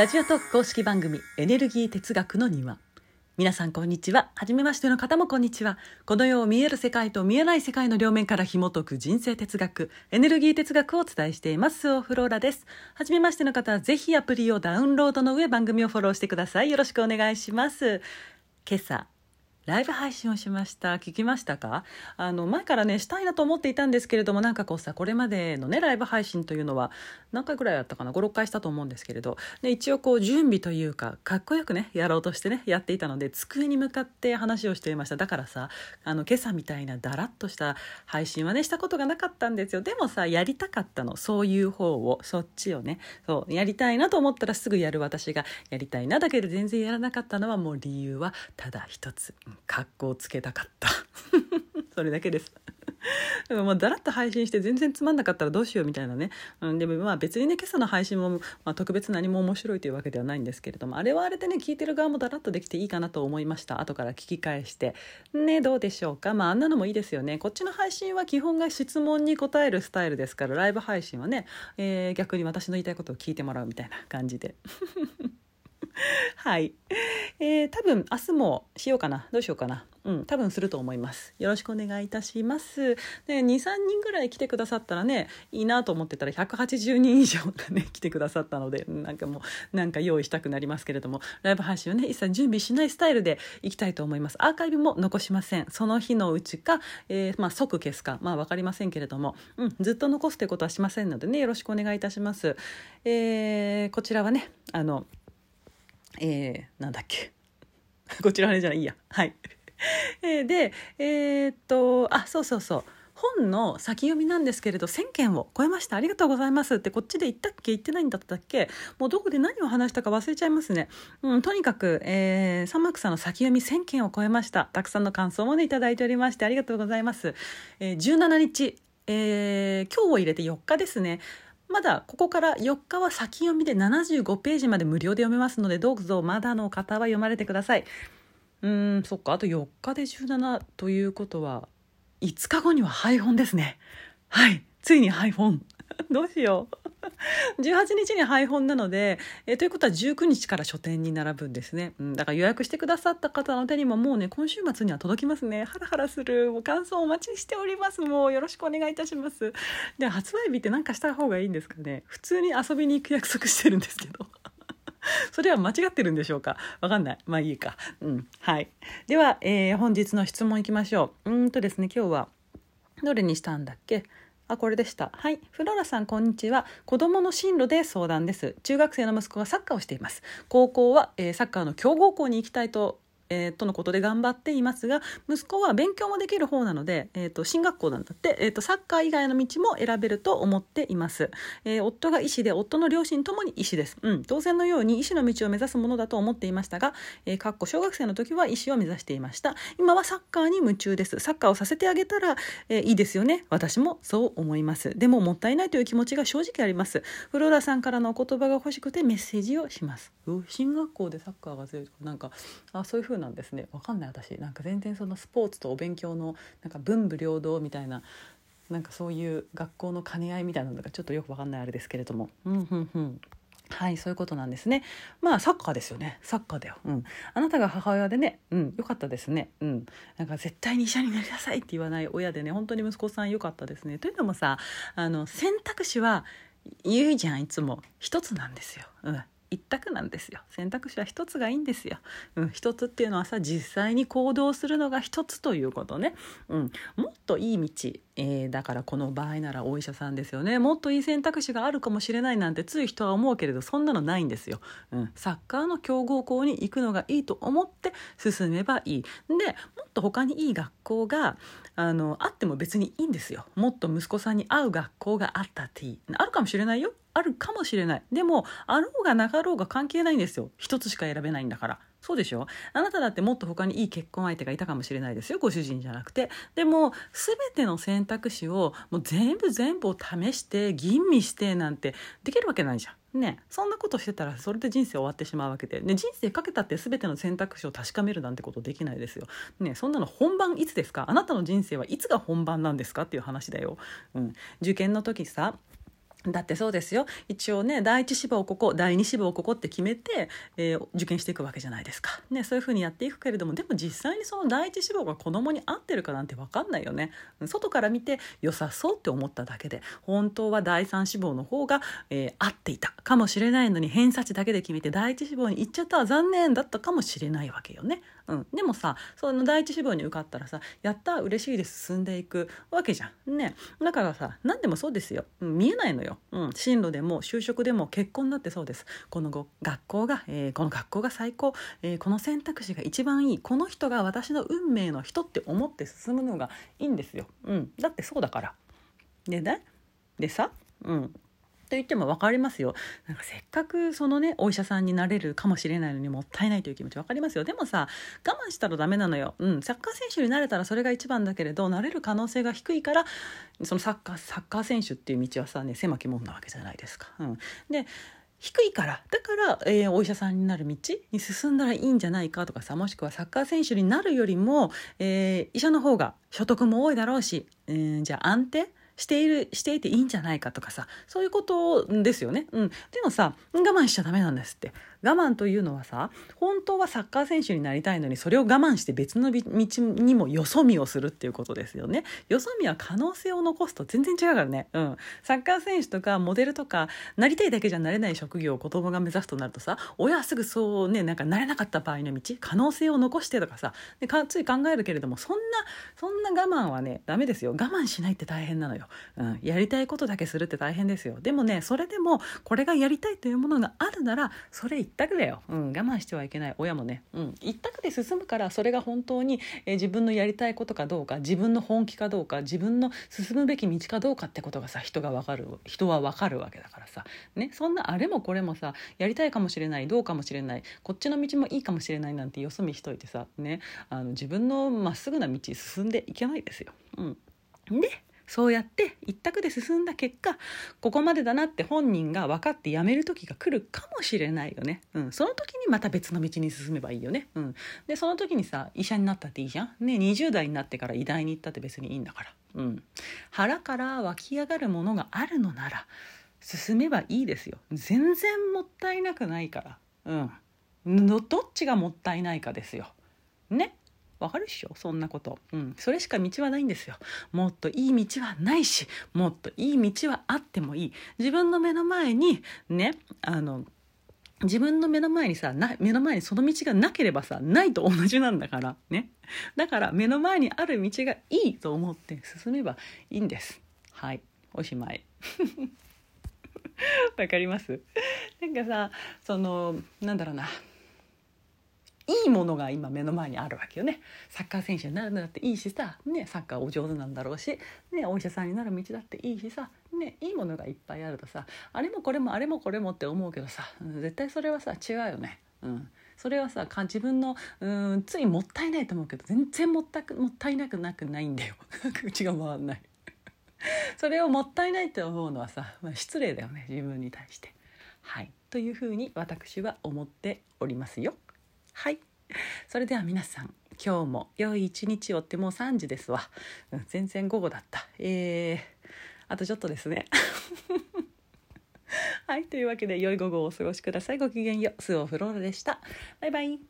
ラジオトーク公式番組エネルギー哲学の庭。皆さんこんにちは。初めましての方もこんにちは。この世を見える世界と見えない世界の両面から紐解く人生哲学エネルギー哲学をお伝えしています。オフローラです。初めましての方はぜひアプリをダウンロードの上番組をフォローしてください。よろしくお願いします。今朝ライブ配信をしました。聞きましたか？あの前からねしたいなと思っていたんですけれどもなんかこうさこれまでのねライブ配信というのは何回ぐらいやったかな？56回したと思うんですけれど。で一応こう準備というかかっこよくねやろうとしてねやっていたので机に向かって話をしていました。だからさあの今朝みたいなだらっとした配信はねしたことがなかったんですよ。でもさやりたかったの。そういう方をそっちをねそうやりたいなと思ったらすぐやる私がやりたいなだけど全然やらなかったのはもう理由はただ一つ。格好つけたかった。それだけです。でもまあだらっと配信して全然つまんなかったらどうしようみたいなね、うん、でもまあ別にね今朝の配信も、まあ、特別何も面白いというわけではないんですけれどもあれはあれでね聞いてる側もだらっとできていいかなと思いました。後から聞き返して。ねどうでしょうか。まああんなのもいいですよね。こっちの配信は基本が質問に答えるスタイルですからライブ配信はね、えー、逆に私の言いたいことを聞いてもらうみたいな感じで。はい、えー、多分明日もしようかな。どうしようかな。うん多分すると思います。よろしくお願いいたします。で23人ぐらい来てくださったらねいいなと思ってたら180人以上がね 来てくださったのでなんかもうなんか用意したくなりますけれども。ライブ配信をね一切準備しないスタイルでいきたいと思います。アーカイブも残しません。その日のうちか、えー、まあ、即消すか。まあ分かりませんけれども、うん、ずっと残すということはしませんのでねよろしくお願いいたします、えー、こちらはねあのえー、なんだっけ。こちらあれじゃないいや。はい。え でえー、っとあそうそうそう。本の先読みなんですけれど1000件を超えました。ありがとうございます。ってこっちで言ったっけ？言ってないんだったっけ？もうどこで何を話したか忘れちゃいますね、うん、とにかく、えー、サンマクさんの先読み1000件を超えました。たくさんの感想もね頂いておりましてありがとうございます、えー、17日、えー、今日を入れて4日ですね。まだここから4日は先読みで75ページまで無料で読めますのでどうぞまだの方は読まれてください。うんそっかあと4日で17ということは5日後には配本ですね。はいついに配本。どうしよう。18日に配本なので、えということは19日から書店に並ぶんですね、うん、だから予約してくださった方の手にももうね今週末には届きますね。ハラハラする。もう感想お待ちしております。もうよろしくお願いいたします。で発売日って何かした方がいいんですかね。普通に遊びに行く約束してるんですけど。それは間違ってるんでしょうか？わかんない。まあいいか。うんはい。では、えー、本日の質問いきましょう。うんとですね今日はどれにしたんだっけ？あ、これでした。はい。フローラさん、こんにちは。子供の進路で相談です。中学生の息子がサッカーをしています。高校は、えー、サッカーの強豪校に行きたいとえー、とのことで頑張っていますが息子は勉強もできる方なので、えー、と進学校なんだって、えー、とサッカー以外の道も選べると思っています、えー、夫が医師で夫の両親ともに医師です、うん、当然のように医師の道を目指すものだと思っていましたが、えー、かっこ小学生の時は医師を目指していました。今はサッカーに夢中です。サッカーをさせてあげたら、えー、いいですよね。私もそう思います。でももったいないという気持ちが正直あります。フローラさんからのお言葉が欲しくてメッセージをします。進学校でサッカーが強いとかなんかあそういう風なんですね。わかんない私。なんか全然そのスポーツとお勉強のなんか文武両道みたいななんかそういう学校の兼ね合いみたいなのがちょっとよくわかんないあれですけれども。うんうんうん。はいそういうことなんですね。まあサッカーですよね。サッカーだよ。うん。あなたが母親でね。うん。よかったですね。うん。なんか絶対に医者になりなさいって言わない親でね。本当に息子さんよかったですね。というのもさあの選択肢は言うじゃんいつも。一つなんですよ。うん。一択なんですよ。選択肢は一つがいいんですよ、うん、一つっていうのはさ実際に行動するのが一つということね、うん、もっといい道、えー、だからこの場合ならお医者さんですよね。もっといい選択肢があるかもしれないなんてつい人は思うけれどそんなのないんですよ、うん、サッカーの強豪校に行くのがいいと思って進めばいい。でもっと他にいい学校があのあっても別にいいんですよ。もっと息子さんに合う学校があったっていい。あるかもしれないよ。あるかもしれない。でもあろうがなかろうが関係ないんですよ。一つしか選べないんだから。そうでしょ？あなただってもっと他にいい結婚相手がいたかもしれないですよ。ご主人じゃなくて。でも全ての選択肢をもう全部全部を試して吟味してなんてできるわけないじゃん。ね、そんなことしてたらそれで人生終わってしまうわけで、ね、人生かけたって全ての選択肢を確かめるなんてことできないですよ。ね、そんなの本番いつですか？あなたの人生はいつが本番なんですか？っていう話だよ。うん、受験の時さだってそうですよ。一応ね第一志望ここ第二志望ここって決めて、えー、受験していくわけじゃないですか、ね、そういうふうにやっていくけれどもでも実際にその第一志望が子供に合ってるかなんて分かんないよね。外から見て良さそうって思っただけで本当は第三志望の方が、えー、合っていたかもしれないのに偏差値だけで決めて第一志望に行っちゃった残念だったかもしれないわけよね。うん、でもさその第一志望に受かったらさやった嬉しいです進んでいくわけじゃん。ね。だからさ何でもそうですよ、うん、見えないのよ、うん、進路でも就職でも結婚だってそうです。この学校が、えー、この学校が最高、えー、この選択肢が一番いい。この人が私の運命の人って思って進むのがいいんですよ、うん、だってそうだから。でね。でさうん。と言っても分かりますよ。なんかせっかくそのねお医者さんになれるかもしれないのにもったいないという気持ち分かりますよ。でもさ我慢したらダメなのよ、うん、サッカー選手になれたらそれが一番だけれどなれる可能性が低いからそのサッカーサッカー選手っていう道はさね狭き門なわけじゃないですか。うん、で低いから。だから、えー、お医者さんになる道に進んだらいいんじゃないかとかさもしくはサッカー選手になるよりも、えー、医者の方が所得も多いだろうし、えー、じゃあ安定しているしていていいんじゃないかとかさそういうことですよね。うん、でもさ我慢しちゃダメなんですって我慢というのはさ本当はサッカー選手になりたいのにそれを我慢して別の道にもよそ見をするっていうことですよね。よそ見は可能性を残すと全然違うからね。うん。サッカー選手とかモデルとかなりたいだけじゃなれない職業を子供が目指すとなるとさ親はすぐそうねなんかなれなかった場合の道可能性を残してとかさでかつい考えるけれどもそんなそんな我慢はねダメですよ。我慢しないって大変なのよ。うん。やりたいことだけするって大変ですよ。でもねそれでもこれがやりたいというものがあるならそれ択だよ、うん、我慢してはいけない。親もね、うん、一択で進むからそれが本当に、えー、自分のやりたいことかどうか自分の本気かどうか自分の進むべき道かどうかってことがさ人が分かる人は分かるわけだからさ、ね、そんなあれもこれもさやりたいかもしれないどうかもしれないこっちの道もいいかもしれないなんてよそ見しといてさ、ね、あの自分のまっすぐな道進んでいけないですよ。うん、でそうやって一択で進んだ結果ここまでだなって本人が分かってやめる時が来るかもしれないよね、うん、その時にまた別の道に進めばいいよね、うん、でその時にさ医者になったっていいじゃん。ね20代になってから医大に行ったって別にいいんだから、うん、腹から湧き上がるものがあるのなら進めばいいですよ。全然もったいなくないから。うん。のどっちがもったいないかですよ。ね。わかるっしょ？そんなこと。うん。それしか道はないんですよ。もっといい道はないし、もっといい道はあってもいい。自分の目の前に、ね、あの、自分の目の前にさな目の前にその道がなければさないと同じなんだからねだから目の前にある道がいいと思って進めばいいんですはいおしまい わかります？なんかさそのなんだろうないいものが今目の前にあるわけよね。サッカー選手になるのだっていいしさ、ね、サッカーお上手なんだろうし、ね、お医者さんになる道だっていいしさ、ね、いいものがいっぱいあるとさ。あれもこれもあれもこれもって思うけどさ。絶対それはさ違うよね。うん。それはさ自分のうんついもったいないと思うけど全然もったくもったいなくなくないんだよ。口が回んない。それをもったいないって思うのはさ、まあ、失礼だよね。自分に対して。はい。というふうに私は思っておりますよ。はい。それでは皆さん今日も良い一日をってもう3時ですわ、うん、全然午後だった。えー、あとちょっとですね。はいというわけで良い午後をお過ごしください。ごきげんよう。スオフローラでした。バイバイ。